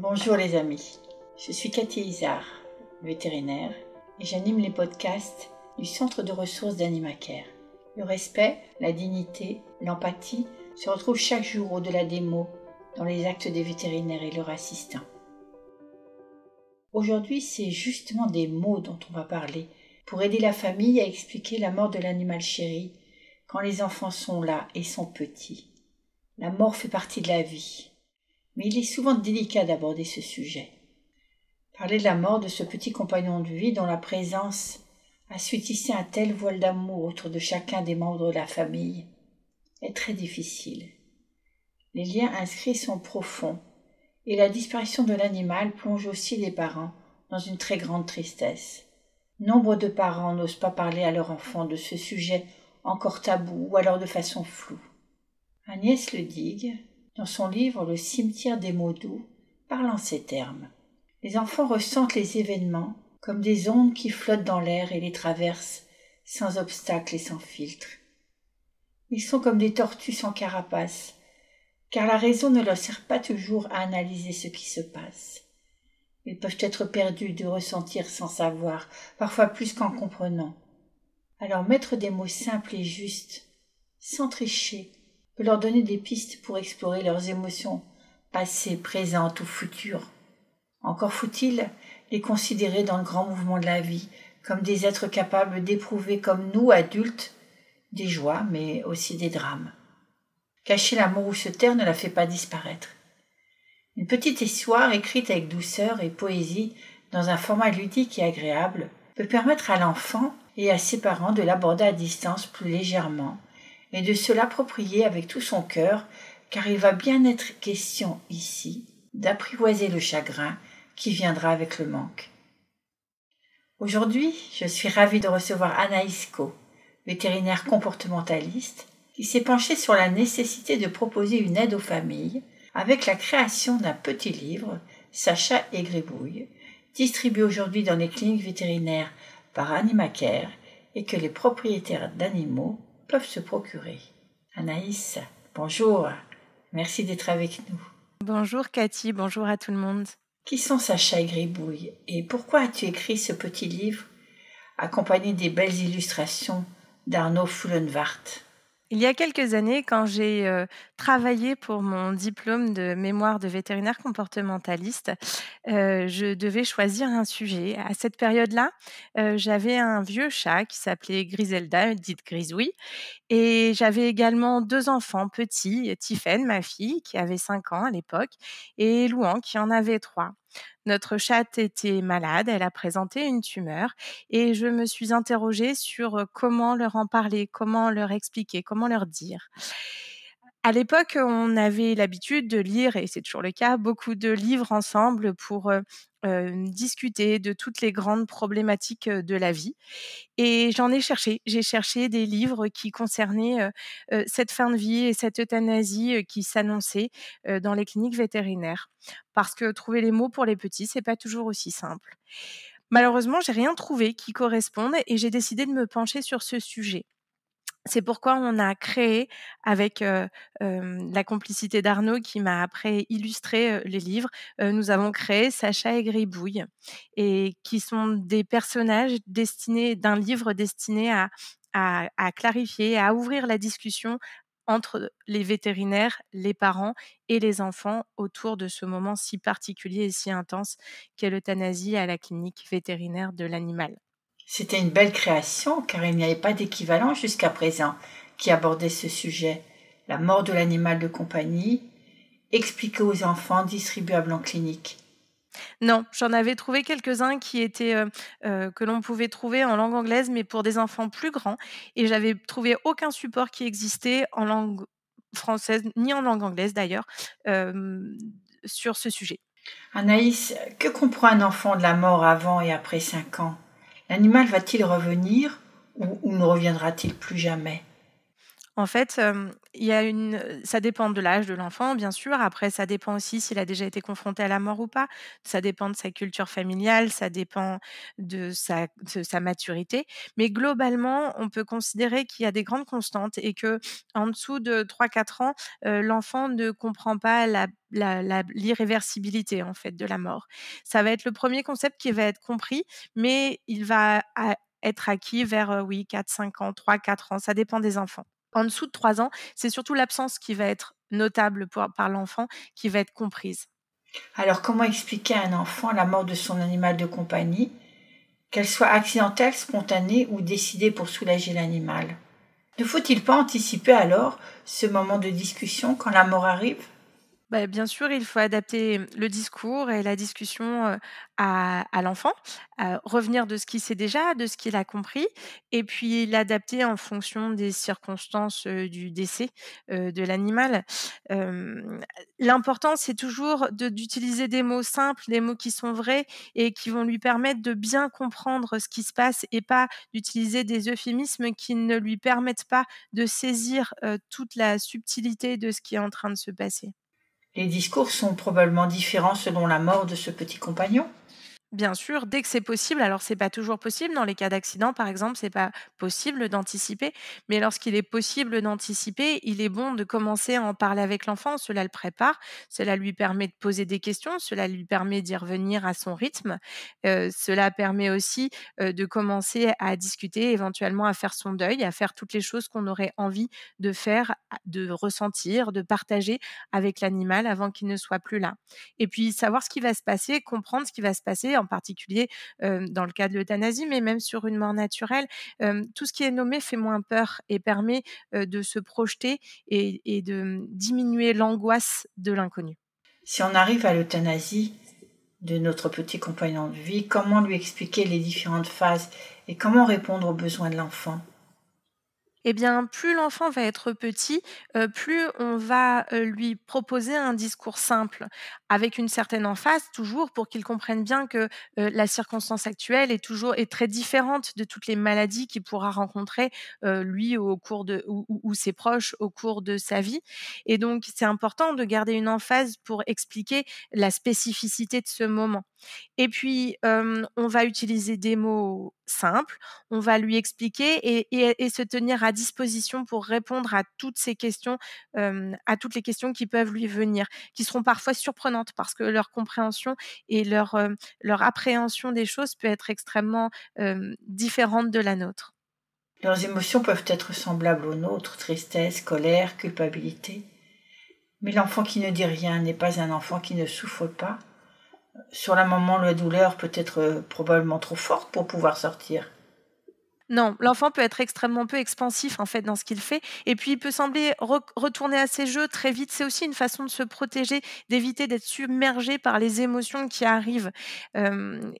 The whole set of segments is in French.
Bonjour les amis, je suis Cathy Isard, vétérinaire, et j'anime les podcasts du Centre de ressources d'Animacare. Le respect, la dignité, l'empathie se retrouvent chaque jour au-delà des mots dans les actes des vétérinaires et leurs assistants. Aujourd'hui, c'est justement des mots dont on va parler pour aider la famille à expliquer la mort de l'animal chéri quand les enfants sont là et sont petits. La mort fait partie de la vie mais il est souvent délicat d'aborder ce sujet. Parler de la mort de ce petit compagnon de vie dont la présence a su tisser un tel voile d'amour autour de chacun des membres de la famille est très difficile. Les liens inscrits sont profonds, et la disparition de l'animal plonge aussi les parents dans une très grande tristesse. Nombre de parents n'osent pas parler à leur enfant de ce sujet encore tabou ou alors de façon floue. Agnès Le Digue, dans son livre Le cimetière des mots doux, parle en ces termes. Les enfants ressentent les événements comme des ondes qui flottent dans l'air et les traversent sans obstacle et sans filtre. Ils sont comme des tortues sans carapace, car la raison ne leur sert pas toujours à analyser ce qui se passe. Ils peuvent être perdus de ressentir sans savoir, parfois plus qu'en comprenant. Alors mettre des mots simples et justes, sans tricher, peut leur donner des pistes pour explorer leurs émotions, passées, présentes ou futures. Encore faut-il les considérer dans le grand mouvement de la vie, comme des êtres capables d'éprouver comme nous, adultes, des joies, mais aussi des drames. Cacher l'amour ou se taire ne la fait pas disparaître. Une petite histoire écrite avec douceur et poésie dans un format ludique et agréable peut permettre à l'enfant et à ses parents de l'aborder à distance plus légèrement et de se l'approprier avec tout son cœur, car il va bien être question ici d'apprivoiser le chagrin qui viendra avec le manque. Aujourd'hui, je suis ravie de recevoir Anaïs Co, vétérinaire comportementaliste, qui s'est penchée sur la nécessité de proposer une aide aux familles avec la création d'un petit livre, Sacha et Gribouille, distribué aujourd'hui dans les cliniques vétérinaires par Animacare et que les propriétaires d'animaux peuvent se procurer. Anaïs, bonjour, merci d'être avec nous. Bonjour Cathy, bonjour à tout le monde. Qui sont Sacha et Gribouille et pourquoi as-tu écrit ce petit livre accompagné des belles illustrations d'Arnaud Fullenwart il y a quelques années, quand j'ai travaillé pour mon diplôme de mémoire de vétérinaire comportementaliste, je devais choisir un sujet. À cette période-là, j'avais un vieux chat qui s'appelait Griselda, dite Grisouille, et j'avais également deux enfants petits, Tiffaine, ma fille, qui avait 5 ans à l'époque, et Louan, qui en avait 3. Notre chatte était malade, elle a présenté une tumeur et je me suis interrogée sur comment leur en parler, comment leur expliquer, comment leur dire. À l'époque, on avait l'habitude de lire, et c'est toujours le cas, beaucoup de livres ensemble pour discuter de toutes les grandes problématiques de la vie. Et j'en ai cherché. J'ai cherché des livres qui concernaient cette fin de vie et cette euthanasie qui s'annonçait dans les cliniques vétérinaires. Parce que trouver les mots pour les petits, c'est pas toujours aussi simple. Malheureusement, j'ai rien trouvé qui corresponde et j'ai décidé de me pencher sur ce sujet. C'est pourquoi on a créé, avec la complicité d'Arnaud qui m'a après illustré les livres, nous avons créé Sacha et Gribouille, qui sont des personnages destinés d'un livre destiné à, à, clarifier, à ouvrir la discussion entre les vétérinaires, les parents et les enfants autour de ce moment si particulier et si intense qu'est l'euthanasie à la clinique vétérinaire de l'animal. C'était une belle création car il n'y avait pas d'équivalent jusqu'à présent qui abordait ce sujet, la mort de l'animal de compagnie, expliqué aux enfants distribuables en clinique. Non, j'en avais trouvé quelques-uns qui étaient euh, euh, que l'on pouvait trouver en langue anglaise, mais pour des enfants plus grands. Et j'avais trouvé aucun support qui existait en langue française ni en langue anglaise d'ailleurs euh, sur ce sujet. Anaïs, que comprend un enfant de la mort avant et après cinq ans? L'animal va-t-il revenir ou, ne reviendra-t-il plus jamais? En fait, ça dépend de l'âge de l'enfant, bien sûr. Après, ça dépend aussi s'il a déjà été confronté à la mort ou pas. Ça dépend de sa culture familiale, ça dépend de sa maturité. Mais globalement, on peut considérer qu'il y a des grandes constantes et qu'en dessous de 3-4 ans, l'enfant ne comprend pas l'irréversibilité, en fait, de la mort. Ça va être le premier concept qui va être compris, mais il va être acquis vers, oui, 4-5 ans, 3-4 ans, ça dépend des enfants. En dessous de 3 ans, c'est surtout l'absence qui va être notable par l'enfant, qui va être comprise. Alors comment expliquer à un enfant la mort de son animal de compagnie, qu'elle soit accidentelle, spontanée ou décidée pour soulager l'animal? Ne faut-il pas anticiper alors ce moment de discussion quand la mort arrive? Bah, bien sûr, il faut adapter le discours et la discussion, à l'enfant, revenir de ce qu'il sait déjà, de ce qu'il a compris et puis l'adapter en fonction des circonstances, du décès, de l'animal. L'important, c'est toujours d'utiliser des mots simples, des mots qui sont vrais et qui vont lui permettre de bien comprendre ce qui se passe et pas d'utiliser des euphémismes qui ne lui permettent pas de saisir, toute la subtilité de ce qui est en train de se passer. Les discours sont probablement différents selon la mort de ce petit compagnon. Bien sûr, dès que c'est possible, alors c'est pas toujours possible, dans les cas d'accident par exemple, c'est pas possible d'anticiper, mais lorsqu'il est possible d'anticiper, il est bon de commencer à en parler avec l'enfant, cela le prépare, cela lui permet de poser des questions, cela lui permet d'y revenir à son rythme, heu, cela permet aussi, heu, de commencer à discuter, éventuellement à faire son deuil, à faire toutes les choses qu'on aurait envie de faire, de ressentir, de partager avec l'animal avant qu'il ne soit plus là. Et puis savoir ce qui va se passer, comprendre ce qui va se passer en particulier, dans le cas de l'euthanasie, mais même sur une mort naturelle. Tout ce qui est nommé fait moins peur et permet, de se projeter et et de, mmh, diminuer l'angoisse de l'inconnu. Si on arrive à l'euthanasie de notre petit compagnon de vie, comment lui expliquer les différentes phases et comment répondre aux besoins de l'enfant? Eh bien, plus l'enfant va être petit, heu, plus on va, heu, lui proposer un discours simple, avec une certaine emphase toujours pour qu'il comprenne bien que, heu, la circonstance actuelle est toujours est très différente de toutes les maladies qu'il pourra rencontrer, lui au cours de ou ses proches au cours de sa vie. Et donc c'est important de garder une emphase pour expliquer la spécificité de ce moment. Et puis, on va utiliser des mots simples, on va lui expliquer et se tenir à disposition pour répondre à toutes ces questions, à toutes les questions qui peuvent lui venir, qui seront parfois surprenantes parce que leur compréhension et leur, appréhension des choses peut être extrêmement, différente de la nôtre. Leurs émotions peuvent être semblables aux nôtres, tristesse, colère, culpabilité. Mais l'enfant qui ne dit rien n'est pas un enfant qui ne souffre pas. Sur le moment, la douleur peut être euh, probablement trop forte pour pouvoir sortir. Non, l'enfant peut être extrêmement peu expansif en fait dans ce qu'il fait et puis il peut sembler re retourner à ses jeux très vite. C'est aussi une façon de se protéger, d'éviter d'être submergé par les émotions qui arrivent.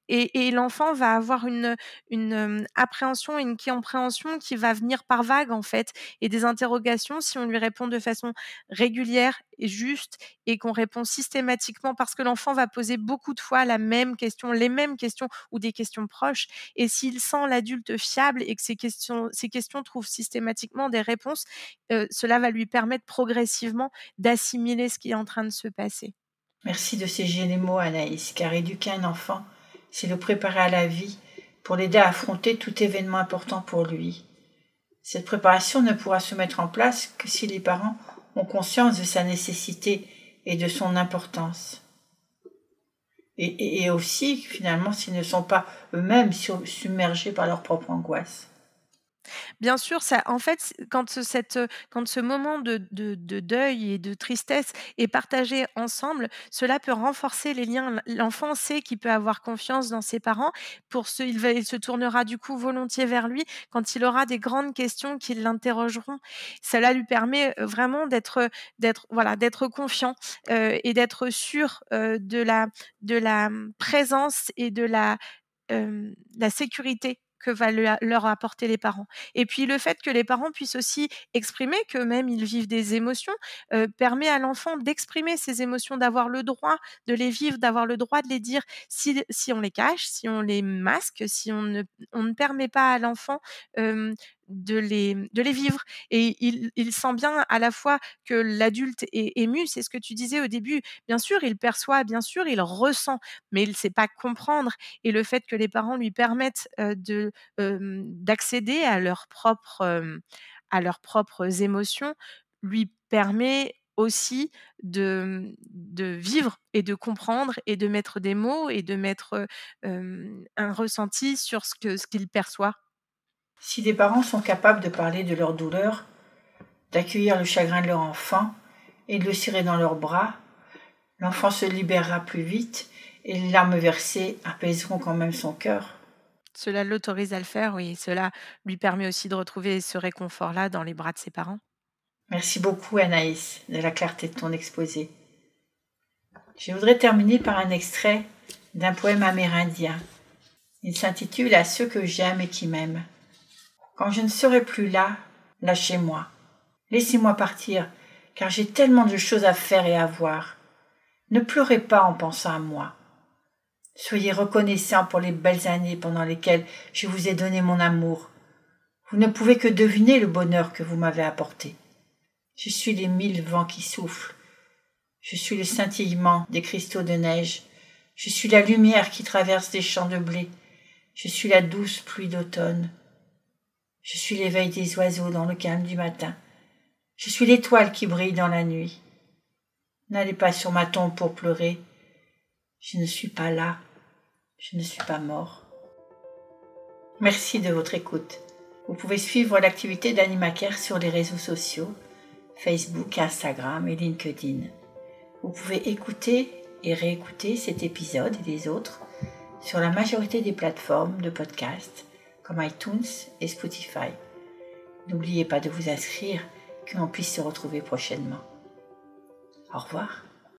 Et l'enfant va avoir une une, appréhension, une compréhension qui va venir par vagues en fait et des interrogations si on lui répond de façon régulière et juste et qu'on répond systématiquement parce que l'enfant va poser beaucoup de fois la même question, les mêmes questions ou des questions proches et s'il sent l'adulte fiable et que ces questions trouvent systématiquement des réponses, cela va lui permettre progressivement d'assimiler ce qui est en train de se passer. Merci de ces jolis mots, Anaïs, car éduquer un enfant, c'est le préparer à la vie, pour l'aider à affronter tout événement important pour lui. Cette préparation ne pourra se mettre en place que si les parents ont conscience de sa nécessité et de son importance. Et, aussi, finalement, s'ils ne sont pas eux-mêmes submergés par leur propre angoisse. Bien sûr, ça en fait, quand ce moment de de de deuil et de tristesse est partagé ensemble, cela peut renforcer les liens. L'enfant sait qu'il peut avoir confiance dans ses parents. Pour ce il va il se tournera du coup volontiers vers lui quand il aura des grandes questions qui l'interrogeront. Cela lui permet, vraiment d'être, voilà, d'être confiant, et d'être sûr, de la mmh, présence et de la sécurité que va leur apporter les parents. Et puis le fait que les parents puissent aussi exprimer qu'eux-mêmes ils vivent des émotions, heu, permet à l'enfant d'exprimer ses émotions, d'avoir le droit de les vivre, d'avoir le droit de les dire. Si on les cache, si on les masque, si on ne permet pas à l'enfant, hem, de les, de les vivre. Et il, il sent bien à la fois que l'adulte est ému, c'est ce que tu disais au début. Bien sûr, il perçoit, bien sûr, il ressent, mais il ne sait pas comprendre. Et le fait que les parents lui permettent de d'accéder à leurs propres à leurs propres émotions lui permet aussi de, de vivre et de comprendre et de mettre des mots et de mettre un ressenti sur ce ce qu'il perçoit. Si des parents sont capables de parler de leur douleur, d'accueillir le chagrin de leur enfant et de le serrer dans leurs bras, l'enfant se libérera plus vite et les larmes versées apaiseront quand même son cœur. Cela l'autorise à le faire, oui. Cela lui permet aussi de retrouver ce réconfort-là dans les bras de ses parents. Merci beaucoup Anaïs de la clarté de ton exposé. Je voudrais terminer par un extrait d'un poème amérindien. Il s'intitule À ceux que j'aime et qui m'aiment. Quand je ne serai plus là, lâchez-moi. Laissez-moi partir, car j'ai tellement de choses à faire et à voir. Ne pleurez pas en pensant à moi. Soyez reconnaissant pour les belles années pendant lesquelles je vous ai donné mon amour. Vous ne pouvez que deviner le bonheur que vous m'avez apporté. Je suis les mille vents qui soufflent. Je suis le scintillement des cristaux de neige. Je suis la lumière qui traverse des champs de blé. Je suis la douce pluie d'automne. Je suis l'éveil des oiseaux dans le calme du matin. Je suis l'étoile qui brille dans la nuit. N'allez pas sur ma tombe pour pleurer. Je ne suis pas là. Je ne suis pas mort. Merci de votre écoute. Vous pouvez suivre l'activité d'Animaker sur les réseaux sociaux Facebook, Instagram et LinkedIn. Vous pouvez écouter et réécouter cet épisode et les autres sur la majorité des plateformes de podcast comme iTunes et Spotify. N'oubliez pas de vous inscrire que l'on puisse se retrouver prochainement. Au revoir.